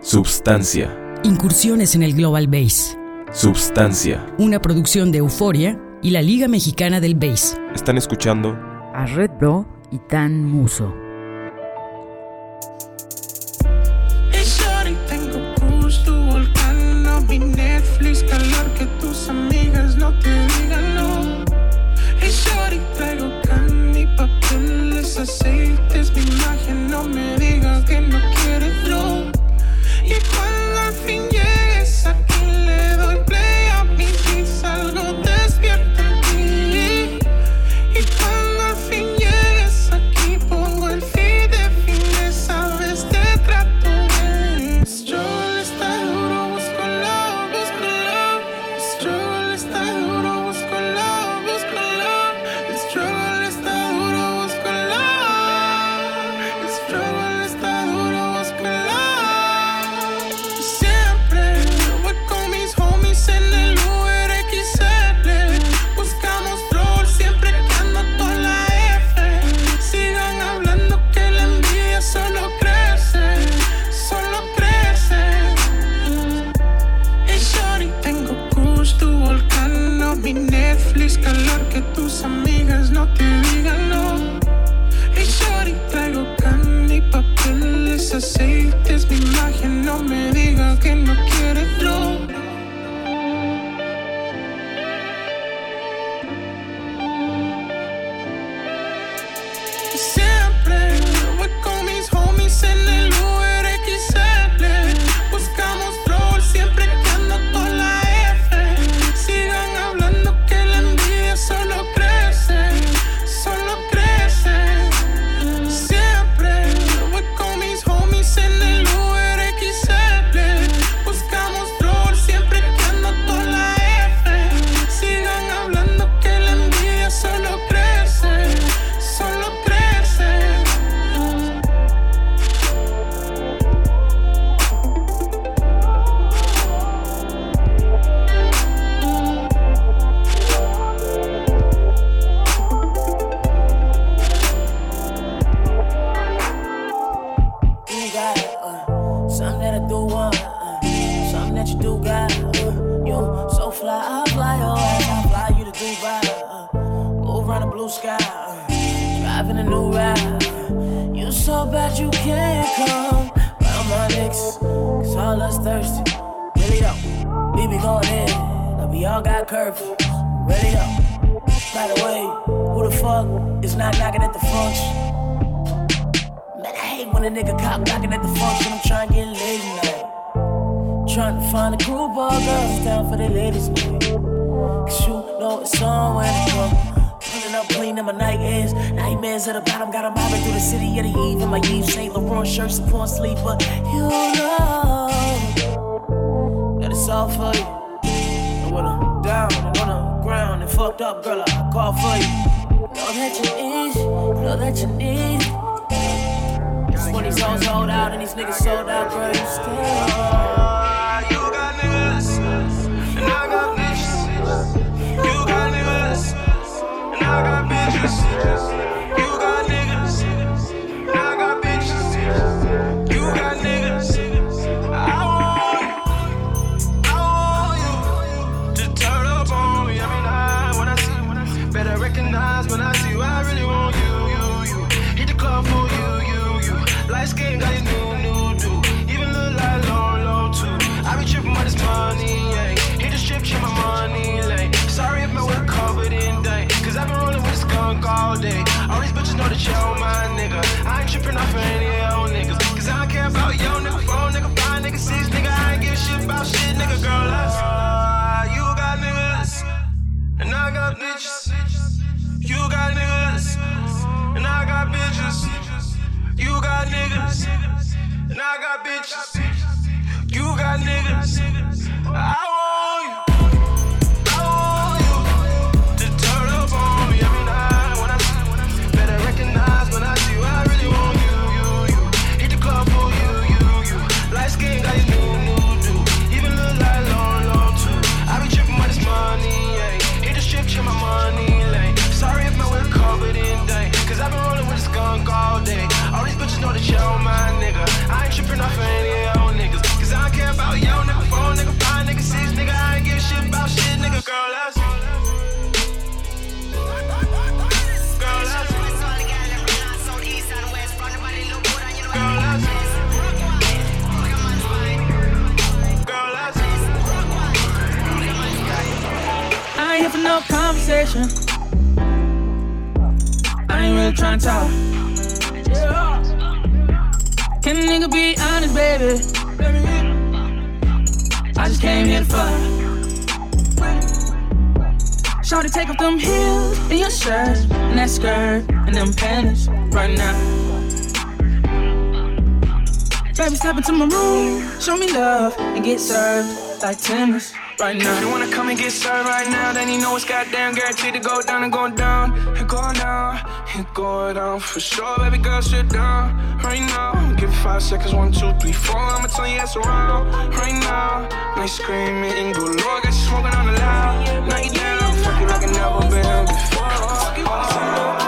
Substancia. Incursiones en el Global Base. Substancia. Una producción de Euforia y la Liga Mexicana del Base. Están escuchando a Red Bro y Tan Muso. Just, just. know that you on my nigga. I ain't tripping off of any old niggas. Cause I don't care about yo nigga, nigga, nigga, six nigga. I ain't give a shit about shit, nigga, girl. Uh, you got niggas, and I got bitches. You got niggas, and I got bitches. You got niggas. And get served like tennis right now. If you wanna come and get served right now, then you know it's goddamn guaranteed to go down and go down and go down and go down for sure. Baby girl, sit down right now. Give five seconds, one, two, three, four. I'ma turn your ass around right now. Nice screaming and go low. Got you smoking on the loud. Knock you down, fuck you like I never been before. You.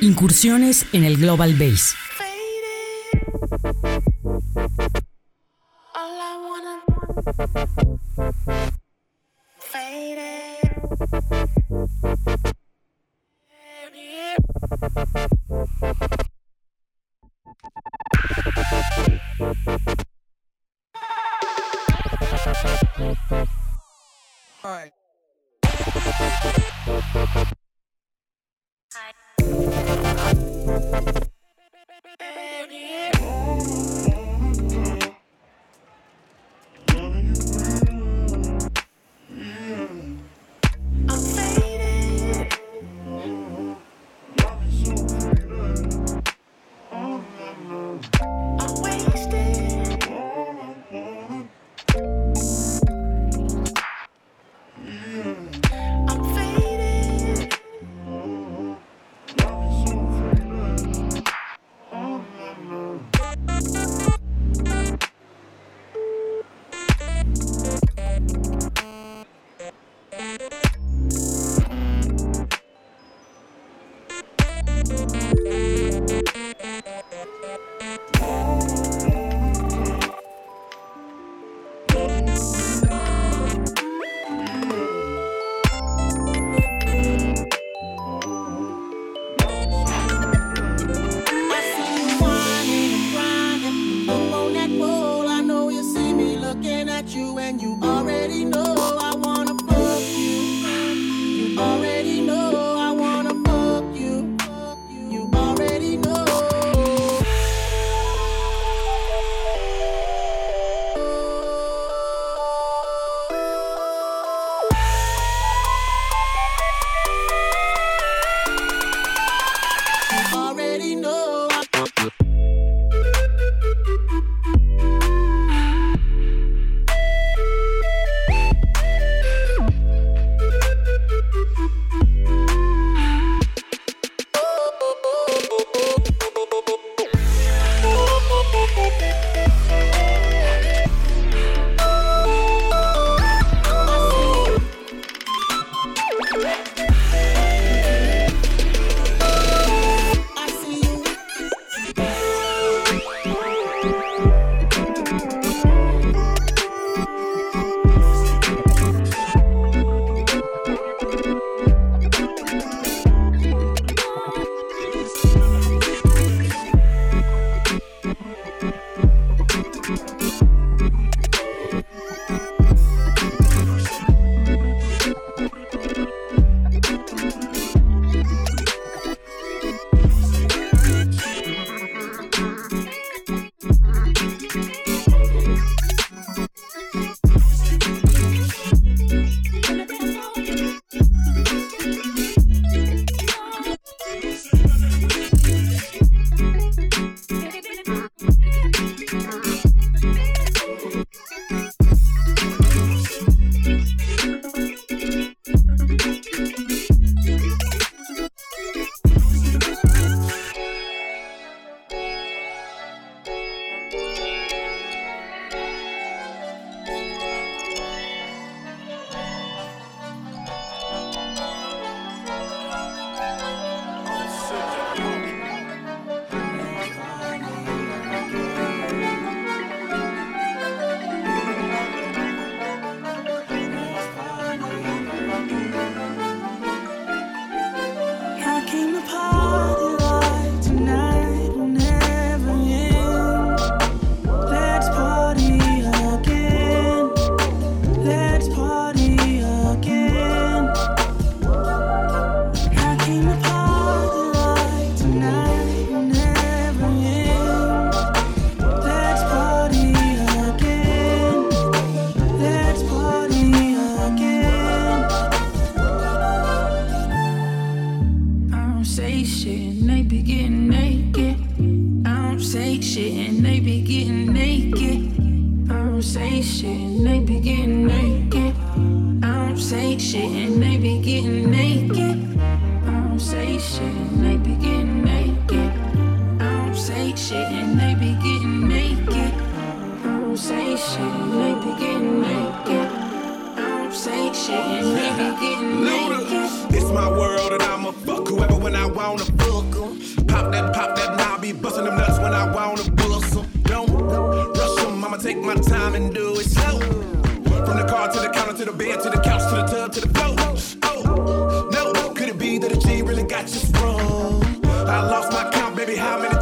Incursiones en el Global Base. and they be getting naked. I don't say shit and they be getting naked. I don't say shit and they be getting naked. I don't say shit and they be getting naked. I don't say shit and they be getting naked. I don't say shit and they. It's my world and I'ma fuck whoever when I wanna fuck 'em. Pop that, pop that, and I'll be busting them nuts when I wanna bust 'em. I'ma take my time and do it slow. From the car to the counter to the bed to the couch to the tub to the floor. Oh, no, could it be that a G really got you sprung? I lost my count, baby. How many?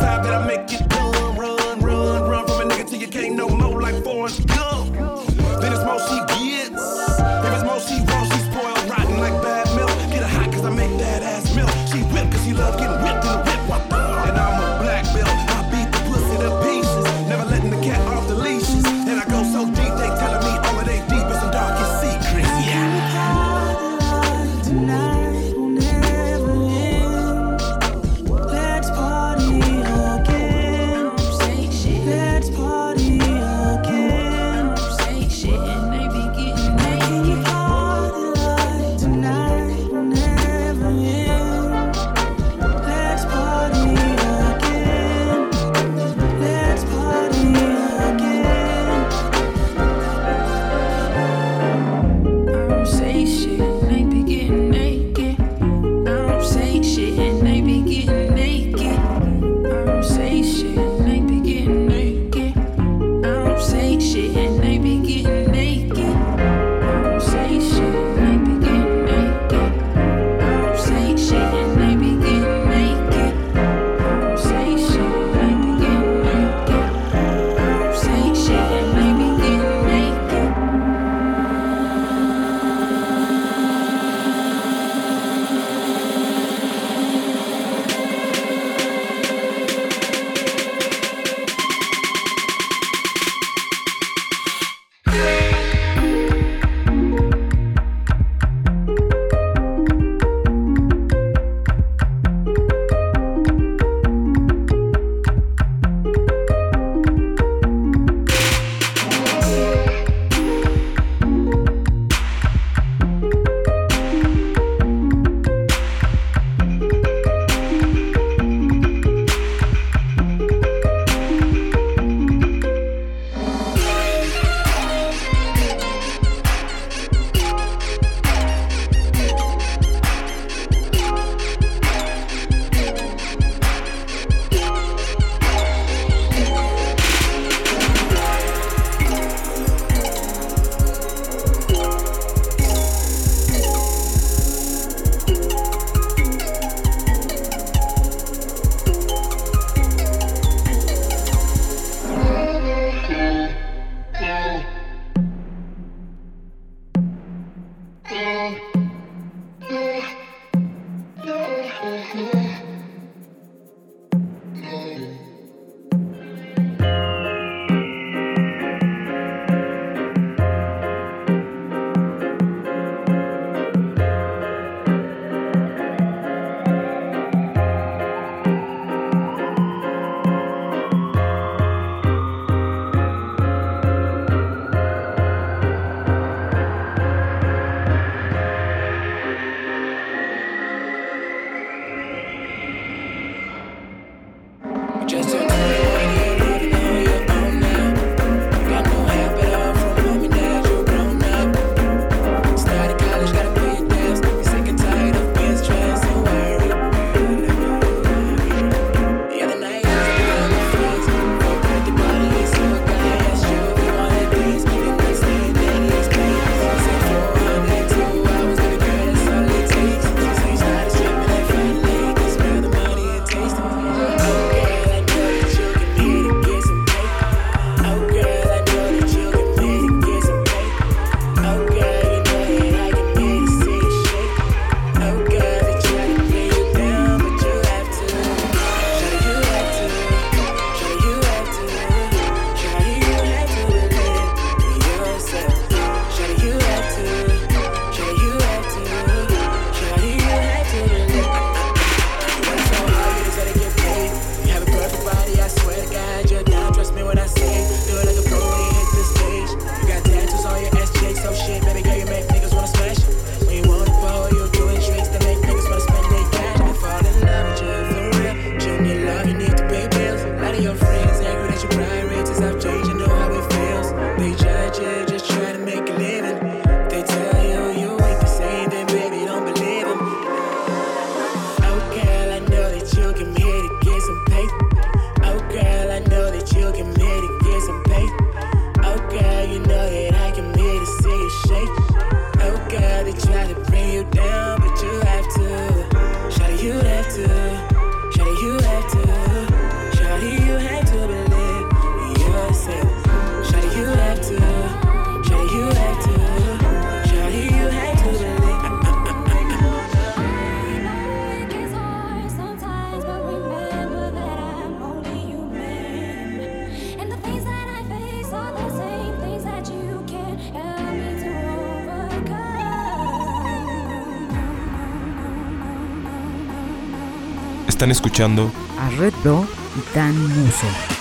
Están escuchando a Red Bro y Dan Muso.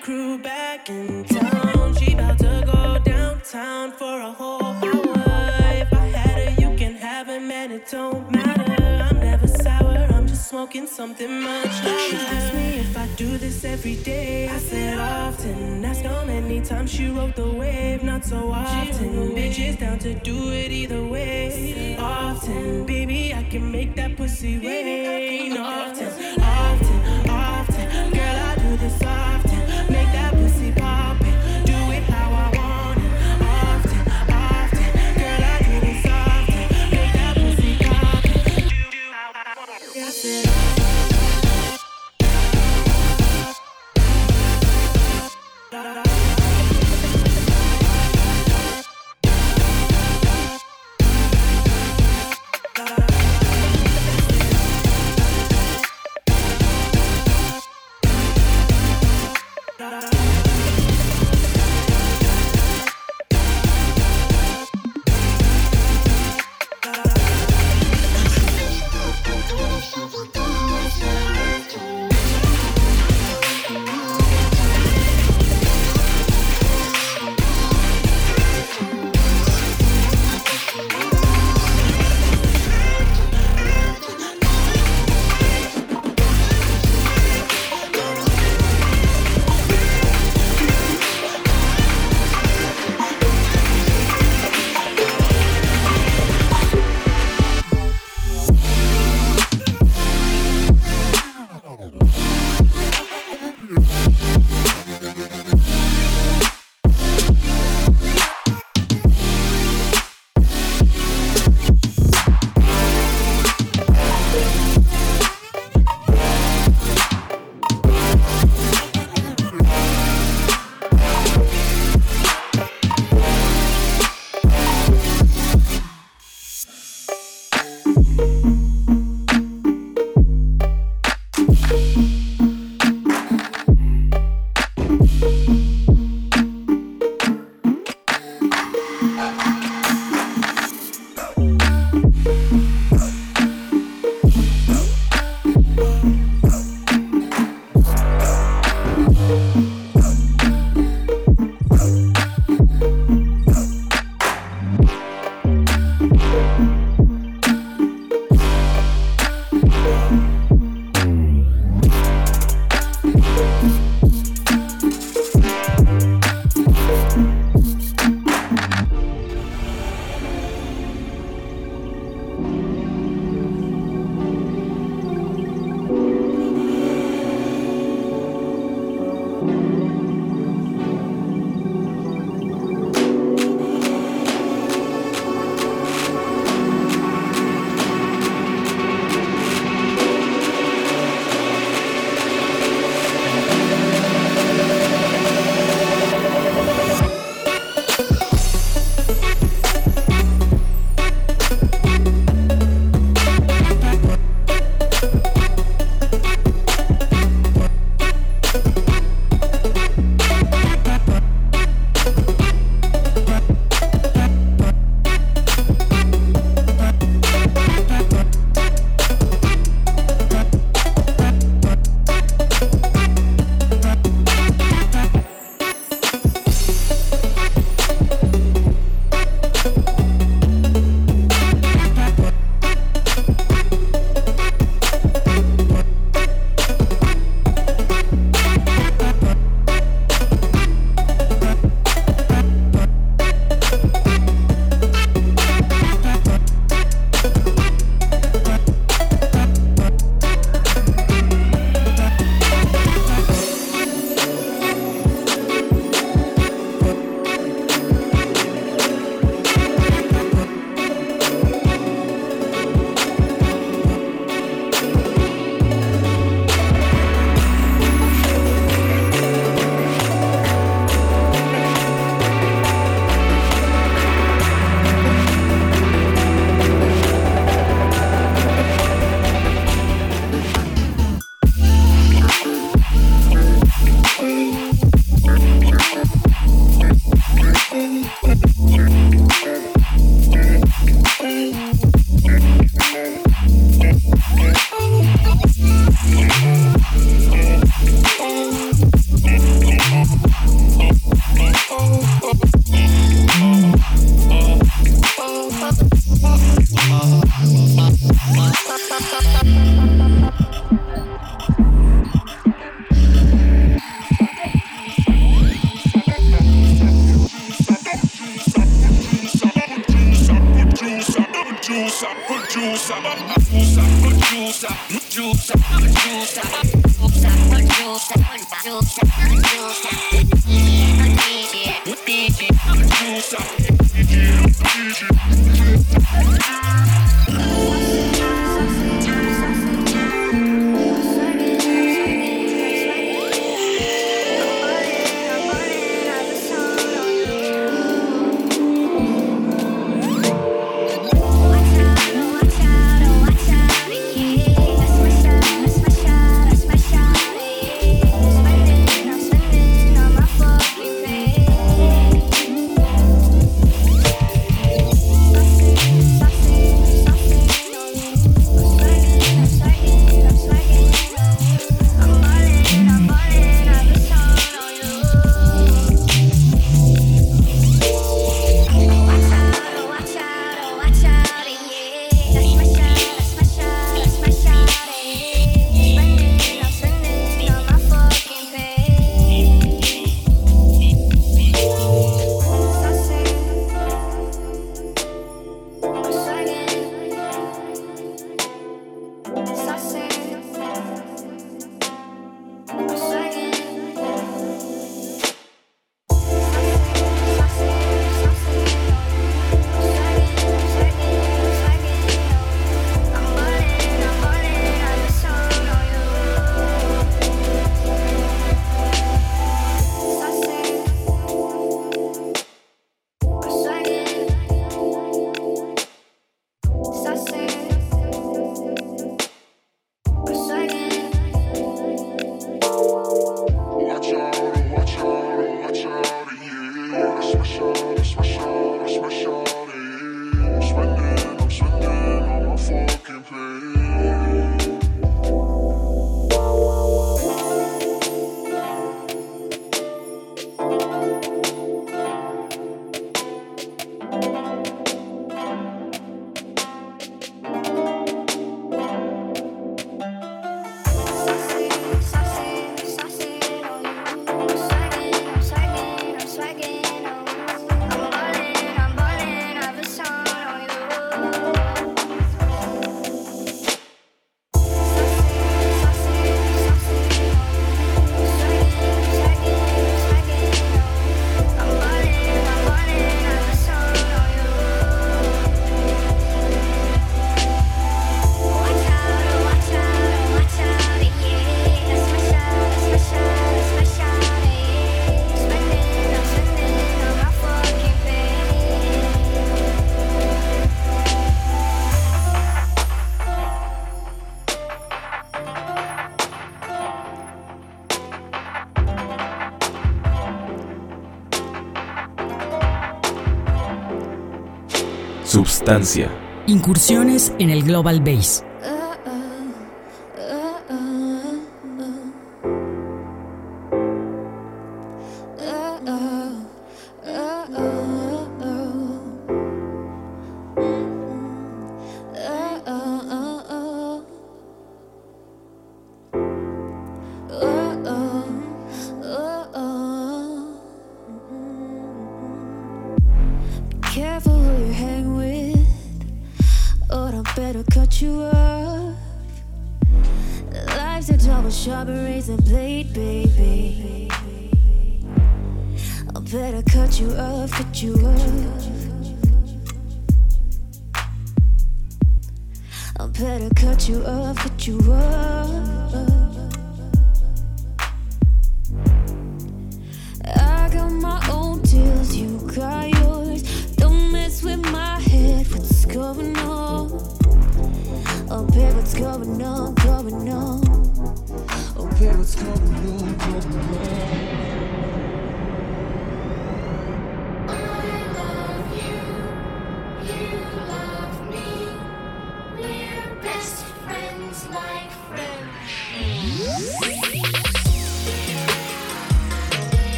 crew back in town. She about to go downtown for a whole hour. If I had her, you can have her, man, it don't matter. I'm never sour, I'm just smoking something much louder. She asked me if I do this every day. I said often. Ask how many times she wrote the wave, not so often. Bitches down to do it either way. Often, baby, I can make that pussy rain. Often, often. Incursiones en el Global Bass. Going on? Oh, babe, what's going on, going on? Oh, babe, what's going on, going on?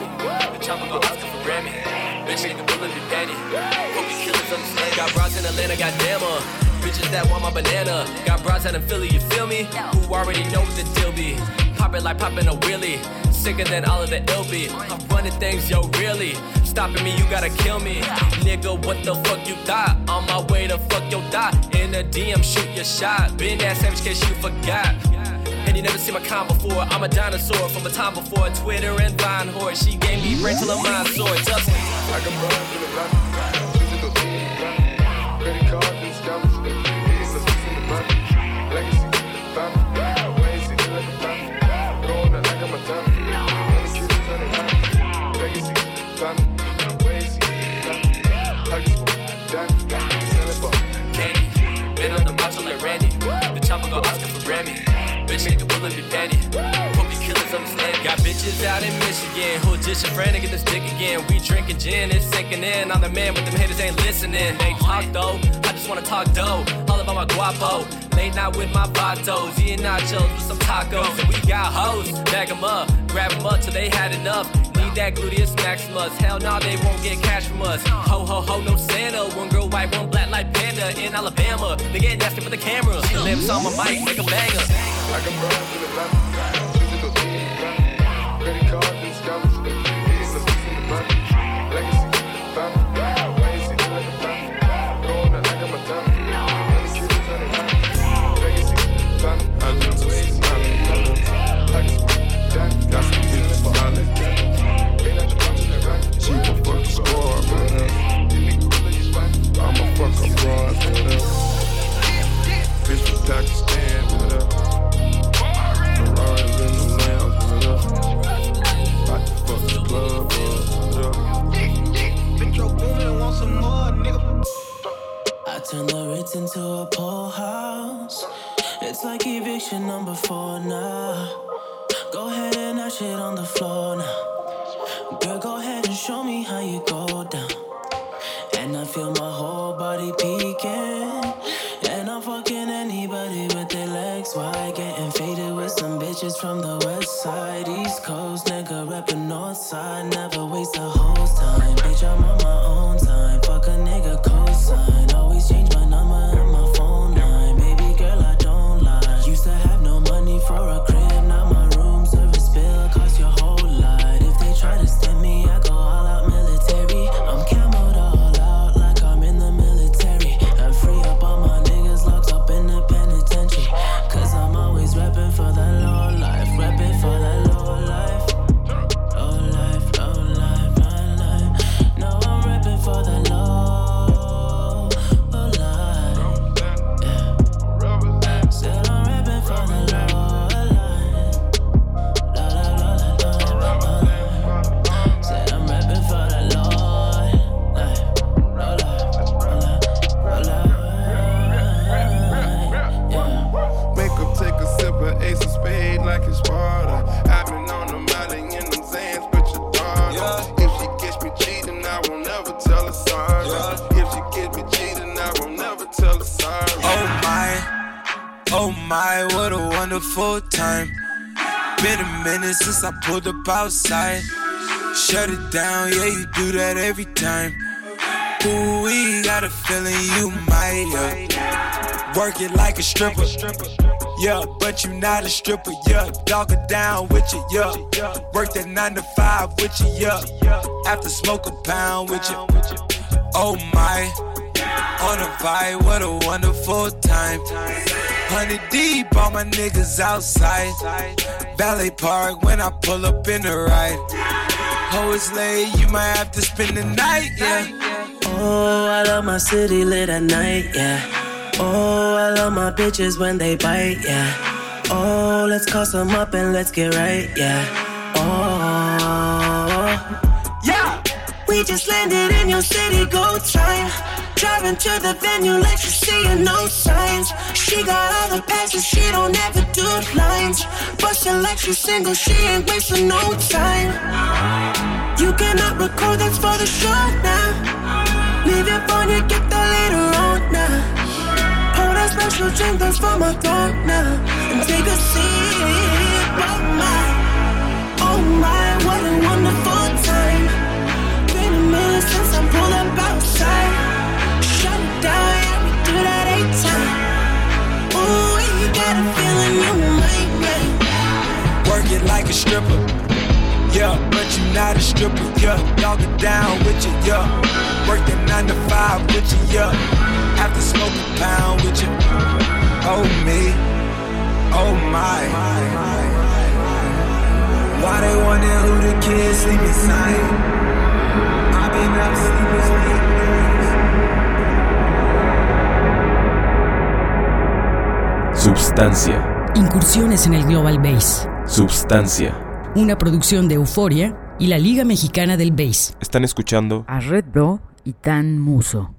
The. The chopper go Oscar for Grammy. Bitch nigga bullet be penny. Hope killers understand. Got bras in Atlanta, goddamn her. Bitches that want my banana. Got bras out in Philly, you feel me? Who already know what the deal be. Pop it like popping a wheelie. Sicker than all of the be. I'm running things, yo, really. Stopping me, you gotta kill me. Nigga, what the fuck you thought? On my way to fuck your dot. In a DM, shoot your shot. Been that savage case you forgot. And you never seen my kind before. I'm a dinosaur from a time before Twitter and Vine horse. She gave me brain till her mind sore. Got Atlanta, she's a baby in the family. Credit card and stamps, hitting the fix in the van. Legacy, wait and see, they like a family. Going out like a on the van. Legacy, family, wait and see, family. I just Danny, selling for Candy. Been on the macho like Randy. The chopper go Oscar for Grammy. Bitch bullet be penny. Hope you killers understand. Got bitches out in Michigan who just a friend to get this dick again. We drinking gin, it's sinking in. I'm the man, but them haters ain't listening. They talk though, I just wanna talk dough. All about my guapo. Late night with my vatos, eating nachos with some tacos. And we got hoes, bag 'em up, grab 'em up till they had enough. Need that gluteus maximus. Hell no, they won't get cash from us. Ho ho ho, no Santa. One girl white, one black like panda in Alabama. They get nasty for the camera. Lips on my mic, make a banger. I got bras in Atlanta, she's a baby in the family. Credit card turn the Ritz into a pool house. It's like eviction number four now. Go ahead and that shit on the floor now. Girl, go ahead and show me how you go down. And I feel my whole body peeking. And I'm fucking anybody with their legs wide. Getting faded with some bitches from the west side. East Coast, nigga, reppin' north side. Never waste a hoe's time. Bitch, I'm on my own time. My, what a wonderful time. Been a minute since I pulled up outside. Shut it down, yeah, you do that every time. Ooh, we got a feeling you might, yeah. Work it like a stripper. Yeah, but you not a stripper, yeah. Dog it down with you, yeah. Work that nine to five with you, yeah. After smoke a pound with you. Oh my, on a vibe, what a wonderful time. Hundred deep, all my niggas outside. Ballet Park when I pull up in the ride. Oh, it's late, you might have to spend the night, yeah. Oh, I love my city lit at night, yeah. Oh, I love my bitches when they bite, yeah. Oh, let's call some up and let's get right, yeah. Oh, yeah. We just landed in your city, go time. Driving to the venue, let you see her, no signs. She got all the passes, she don't ever do lines. Bustin' like she's single, she ain't wasting no time. You cannot record, that's for the show now. Leave your phone, you get the later on now. Pour that special drink, that's for my throat now. And take a oh my, it like a stripper. Yeah, but you not a stripper, yeah. Dog it down with you, yeah. Work that nine to five with you, yeah. After smoke a pound with you. Oh me, oh my. Why they wonder who the kids sleep inside? I been up sleeping, Substancia. Incursiones en el Global Bass. Substancia. Una producción de Euforia y la Liga Mexicana del Bass. Están escuchando a Red Bro y Tan Muso.